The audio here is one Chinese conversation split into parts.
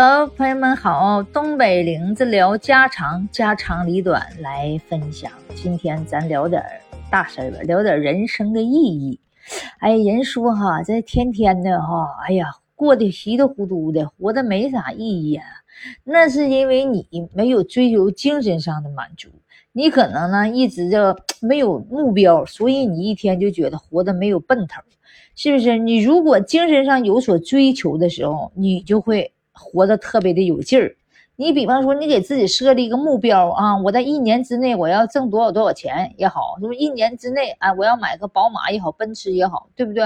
Hello，朋友们好，东北玲子聊家长，家长里短来分享。今天咱聊点大事吧，聊点人生的意义。哎，人说哈，这天天的哈，哎呀，过得稀里糊涂的，活的没啥意义啊。那是因为你没有追求精神上的满足，你可能呢一直就没有目标，所以你一天就觉得活得没有奔头，是不是？你如果精神上有所追求的时候，你就会。活得特别的有劲儿，你比方说，你给自己设立一个目标啊，我在一年之内我要挣多少多少钱也好，是不是？一年之内啊，我要买个宝马也好，奔驰也好，对不对？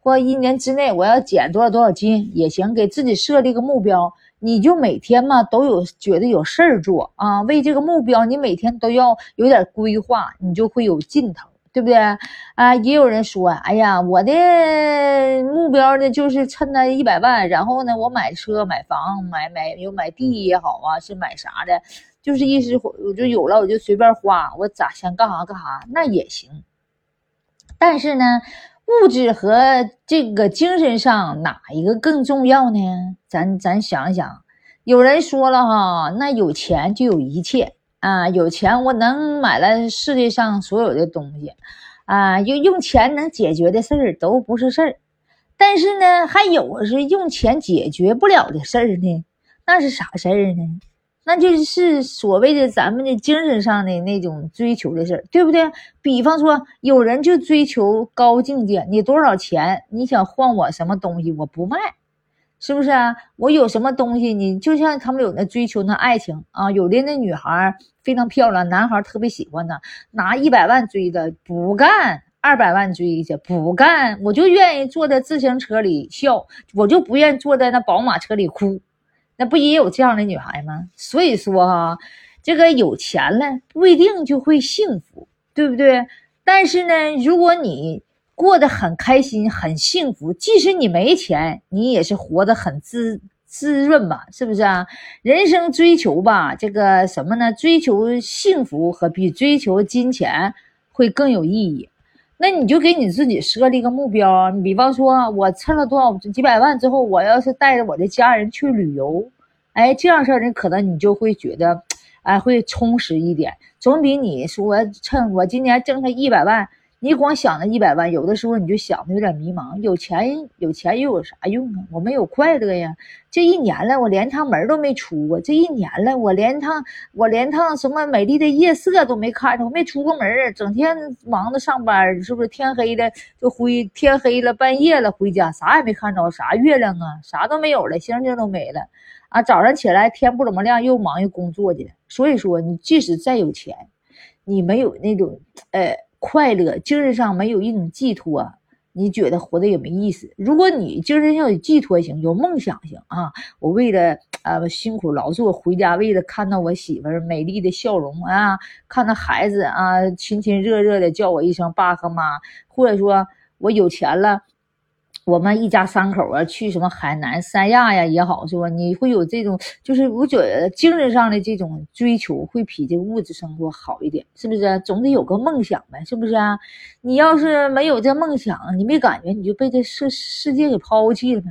或一年之内我要减多少多少斤也行，给自己设立个目标，你就每天嘛都有觉得有事儿做啊，为这个目标你每天都要有点规划，你就会有劲头。对不对啊？也有人说，哎呀，我的目标呢，就是趁那一百万，然后呢，我买车、买房、买买有买地也好啊，是买啥的，就是一时我就有了，我就随便花，我咋想干啥干啥，那也行。但是呢，物质和这个精神上哪一个更重要呢？咱咱想想，有人说了哈，那有钱就有一切。啊，有钱我能买了世界上所有的东西，啊，用用钱能解决的事儿都不是事儿，但是呢，还有是用钱解决不了的事儿呢，那是啥事儿呢？那就是所谓的咱们的精神上的那种追求的事儿，对不对？比方说，有人就追求高境界，你多少钱？你想换我什么东西？我不卖。是不是啊？我有什么东西，你就像他们有那追求那爱情啊，有的那女孩非常漂亮，男孩特别喜欢她，拿一百万追的不干，二百万追去不干，我就愿意坐在自行车里笑，我就不愿意坐在那宝马车里哭，那不也有这样的女孩吗？所以说哈，这个有钱了不一定就会幸福，对不对？但是呢，如果你。过得很开心，很幸福。即使你没钱，你也是活得很滋滋润吧？是不是啊？人生追求吧，这个什么呢？追求幸福和比追求金钱会更有意义。那你就给你自己设立一个目标，你比方说，我趁了多少几百万之后，我要是带着我的家人去旅游，哎，这样事儿，你可能你就会觉得，哎，会充实一点，总比你说趁我今年挣他一百万。你光想那一百万，有的时候你就想的有点迷茫。有钱有钱又有啥用啊？我没有快乐呀！这一年了，我连趟门都没出过。这一年了，我连趟我连趟什么美丽的夜色都没看着，我没出过门，整天忙着上班，是不是？天黑了就回，天黑了半夜了回家，啥也没看着，啥月亮啊，啥都没有了，星星都没了啊！早上起来天不怎么亮，又忙于工作去。所以说，你即使再有钱，你没有那种呃。快乐，精神上没有一种寄托，你觉得活得也没意思。如果你精神上有寄托型，有梦想型啊，我为了呃辛苦劳作回家，为了看到我媳妇儿美丽的笑容啊，看到孩子啊亲亲热热的叫我一声爸和妈，或者说我有钱了。我们一家三口啊，去什么海南、三亚呀也好，是吧？你会有这种，就是我觉得精神上的这种追求，会比这个物质生活好一点，是不是？总得有个梦想呗，是不是啊？你要是没有这梦想，你没感觉，你就被这世世界给抛弃了呗？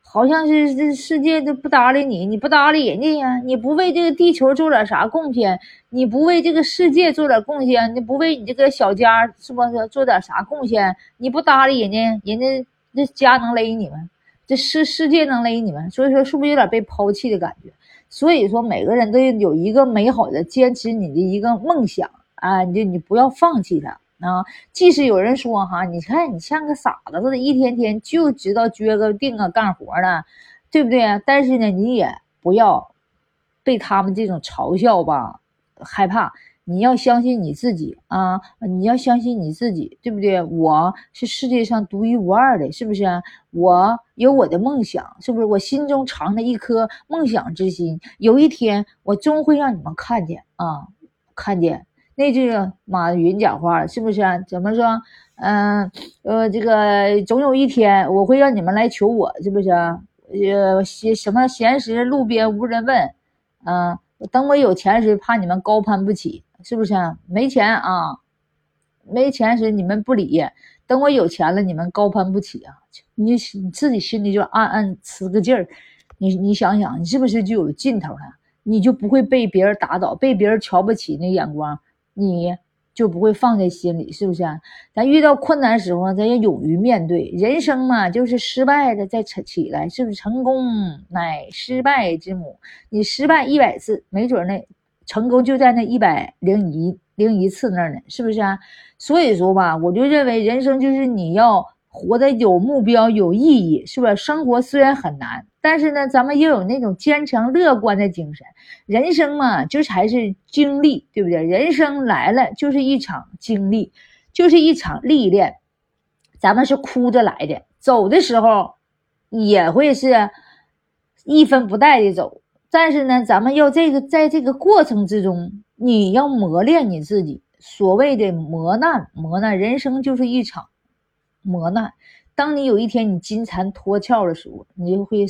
好像是这世界都不搭理你，你不搭理人家呀？你不为这个地球做点啥贡献？你不为这个世界做点贡献？你不为你这个小家是不是做点啥贡献？你不搭理人家，人家。这家能勒你们，这世世界能勒你们，所以说是不是有点被抛弃的感觉？所以说每个人都有一个美好的坚持你的一个梦想啊，你就你不要放弃它啊。即使有人说哈，你看你像个傻子似的，一天天就知道撅个腚啊干活呢，对不对？但是呢，你也不要被他们这种嘲笑吧害怕。你要相信你自己啊！你要相信你自己，对不对？我是世界上独一无二的，是不是？我有我的梦想，是不是？我心中藏着一颗梦想之心，有一天我终会让你们看见啊！看见那句马云讲话是不是？怎么说？嗯呃，这个总有一天我会让你们来求我，是不是？呃，闲什么闲时路边无人问，嗯，等我有钱时怕你们高攀不起。是不是没钱啊？没钱时你们不理，等我有钱了，你们高攀不起啊！你你自己心里就暗暗吃个劲儿，你你想想，你是不是就有劲头了？你就不会被别人打倒，被别人瞧不起那眼光，你就不会放在心里，是不是？咱遇到困难时候，咱要勇于面对。人生嘛，就是失败的再起起来，是不是？成功乃失败之母。你失败一百次，没准那成功就在那一百零一零一次那儿呢，是不是啊？所以说吧，我就认为人生就是你要。活得有目标、有意义，是不是？生活虽然很难，但是呢，咱们要有那种坚强、乐观的精神。人生嘛，就才是经历，对不对？人生来了就是一场经历，就是一场历练。咱们是哭着来的，走的时候也会是一分不带的走。但是呢，咱们要这个在这个过程之中，你要磨练你自己。所谓的磨难，磨难，人生就是一场。磨难，当你有一天你金蝉脱壳的时候，你就会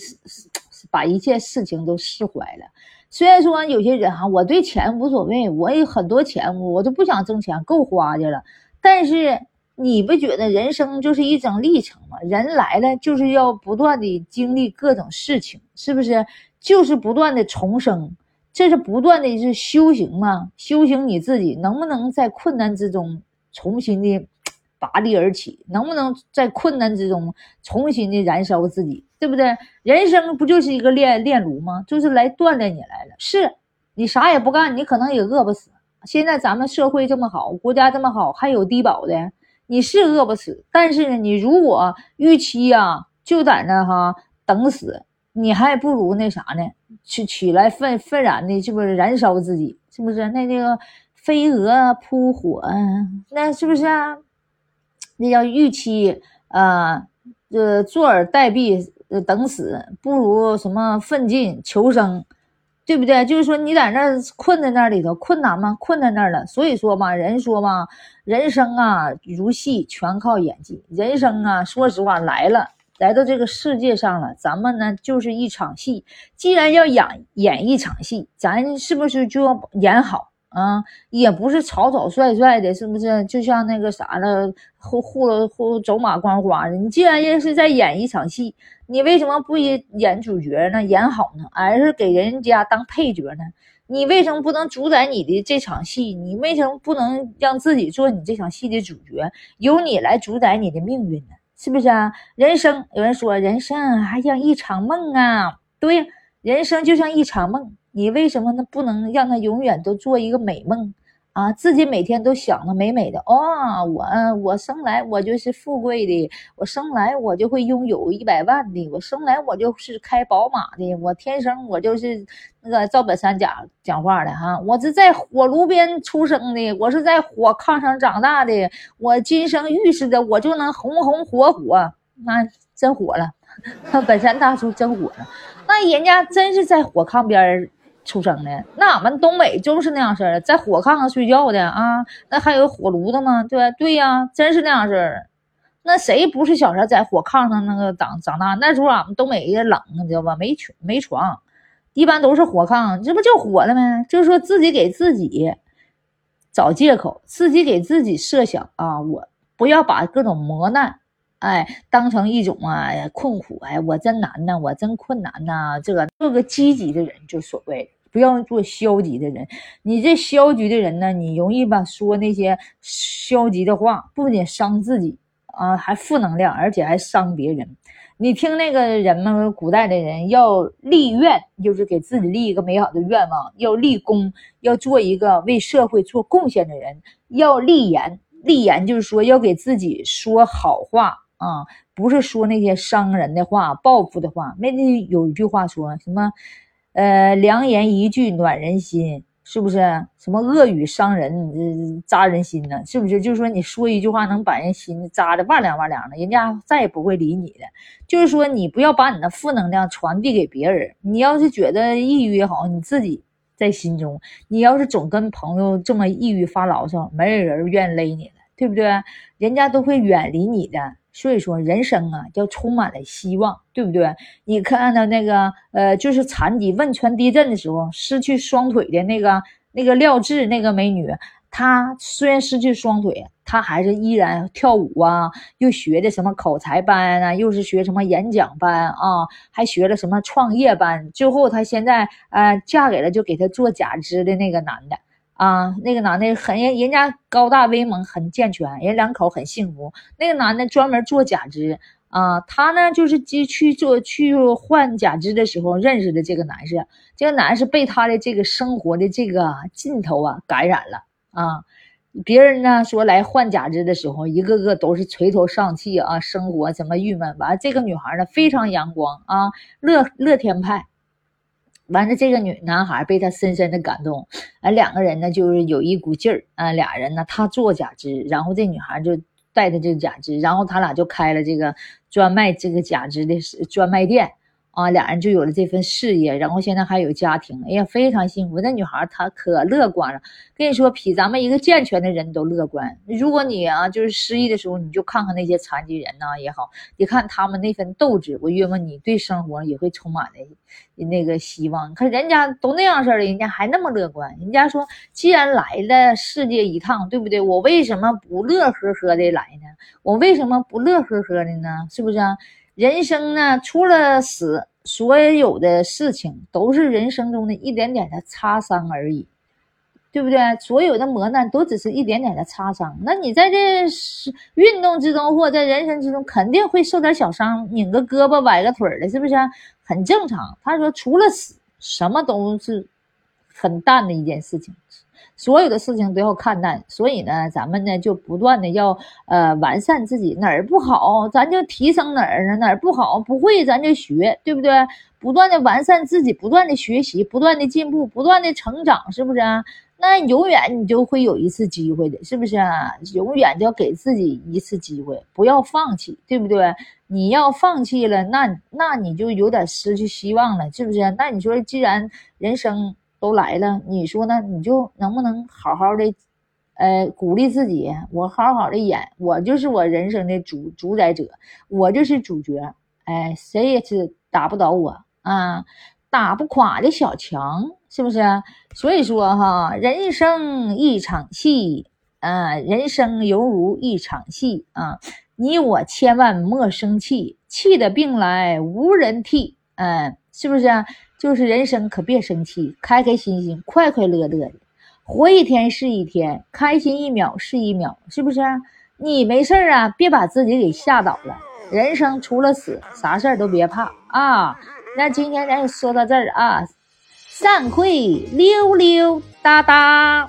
把一切事情都释怀了。虽然说有些人哈，我对钱无所谓，我有很多钱，我都不想挣钱，够花的了。但是你不觉得人生就是一种历程吗？人来了就是要不断的经历各种事情，是不是？就是不断的重生，这是不断的是修行嘛？修行你自己能不能在困难之中重新的？拔地而起，能不能在困难之中重新的燃烧自己，对不对？人生不就是一个炼炼炉吗？就是来锻炼你来了。是你啥也不干，你可能也饿不死。现在咱们社会这么好，国家这么好，还有低保的，你是饿不死。但是呢，你如果预期呀，就在那哈等死，你还不如那啥呢？去起来奋奋然的，是不是燃烧自己？是不是？那那个飞蛾扑火，那是不是啊？那叫预期，呃，呃，坐而待毙，等死，不如什么奋进求生，对不对？就是说你在那困在那里头，困难吗？困在那儿了。所以说嘛，人说嘛，人生啊如戏，全靠演技。人生啊，说实话来了，来到这个世界上了，咱们呢就是一场戏。既然要演演一场戏，咱是不是就要演好？啊，也不是草草率率的，是不是？就像那个啥了，护护了护走马观花的。你既然也是在演一场戏，你为什么不演演主角呢？演好呢，而是给人家当配角呢？你为什么不能主宰你的这场戏？你为什么不能让自己做你这场戏的主角，由你来主宰你的命运呢？是不是啊？人生有人说，人生还像一场梦啊。对，人生就像一场梦。你为什么呢？不能让他永远都做一个美梦啊？自己每天都想的美美的哦，我我生来我就是富贵的，我生来我就会拥有一百万的，我生来我就是开宝马的，我天生我就是那个赵本山讲讲话的哈，我是在火炉边出生的，我是在火炕上长大的，我今生预示着我就能红红火火，那真火了，本山大叔真火了，那人家真是在火炕边。出生的，那俺们东北就是那样式儿的，在火炕上睡觉的啊，那还有火炉子吗？对对呀，真是那样式儿。那谁不是小时候在火炕上那个长长大？那时候俺们东北也冷，你知道吧？没床没床，一般都是火炕，这不就火了吗？就是说自己给自己找借口，自己给自己设想啊，我不要把各种磨难。哎，当成一种啊困苦，哎，我真难呐，我真困难呐。这个做个积极的人就所谓，不要做消极的人。你这消极的人呢，你容易吧说那些消极的话，不仅伤自己啊，还负能量，而且还伤别人。你听那个人们，古代的人要立愿，就是给自己立一个美好的愿望；要立功，要做一个为社会做贡献的人；要立言，立言就是说要给自己说好话。啊，不是说那些伤人的话、报复的话。那那有一句话说什么？呃，良言一句暖人心，是不是？什么恶语伤人，扎人心呢？是不是？就是说你说一句话能把人心扎的哇凉哇凉的，人家再也不会理你的。就是说你不要把你的负能量传递给别人。你要是觉得抑郁也好，你自己在心中。你要是总跟朋友这么抑郁发牢骚，没有人愿意勒你了，对不对？人家都会远离你的。所以说，人生啊，要充满了希望，对不对？你看到那个，呃，就是残疾汶川地震的时候失去双腿的那个那个廖智那个美女，她虽然失去双腿，她还是依然跳舞啊，又学的什么口才班啊，又是学什么演讲班啊，还学了什么创业班。最后，她现在呃嫁给了就给她做假肢的那个男的啊，那个男的很人人家高大威猛，很健全，人两口很幸福。那个男的专门做假肢啊，他呢就是去去做去换假肢的时候认识的这个男士，这个男士被他的这个生活的这个劲头啊感染了。啊，别人呢说来换假肢的时候，一个个都是垂头丧气啊，生活怎么郁闷？完，这个女孩呢非常阳光啊，乐乐天派。完了，这个女男孩被他深深的感动，啊，两个人呢就是有一股劲儿啊，俩人呢他做假肢，然后这女孩就带着这个假肢，然后他俩就开了这个专卖这个假肢的专卖店。啊，俩人就有了这份事业，然后现在还有家庭，哎呀，非常幸福。那女孩她可乐观了，跟你说，比咱们一个健全的人都乐观。如果你啊，就是失意的时候，你就看看那些残疾人呐也好，你看他们那份斗志，我约摸你对生活也会充满的那个希望。可人家都那样式的，人家还那么乐观。人家说，既然来了世界一趟，对不对？我为什么不乐呵呵的来呢？我为什么不乐呵呵的呢？是不是啊？人生呢，除了死，所有的事情都是人生中的一点点的擦伤而已，对不对？所有的磨难都只是一点点的擦伤。那你在这运动之中，或在人生之中，肯定会受点小伤，拧个胳膊，崴个腿的，是不是？很正常。他说，除了死，什么都是很淡的一件事情。所有的事情都要看淡，所以呢，咱们呢就不断的要呃完善自己，哪儿不好咱就提升哪儿？哪儿不好不会咱就学，对不对？不断的完善自己，不断的学习，不断的进步，不断的成长，是不是啊？那永远你就会有一次机会的，是不是啊？永远就要给自己一次机会，不要放弃，对不对？你要放弃了，那那你就有点失去希望了，是不是？那你说，既然人生。都来了，你说呢？你就能不能好好的，呃，鼓励自己？我好好的演，我就是我人生的主主宰者，我就是主角。哎，谁也是打不倒我啊，打不垮的小强，是不是？所以说哈，人生一场戏，啊，人生犹如一场戏啊，你我千万莫生气，气的病来无人替，嗯，是不是？就是人生可别生气，开开心心，快快乐乐的，活一天是一天，开心一秒是一秒，是不是？你没事啊，别把自己给吓倒了。人生除了死，啥事儿都别怕啊。那今天咱就说到这儿啊，散会溜溜达达。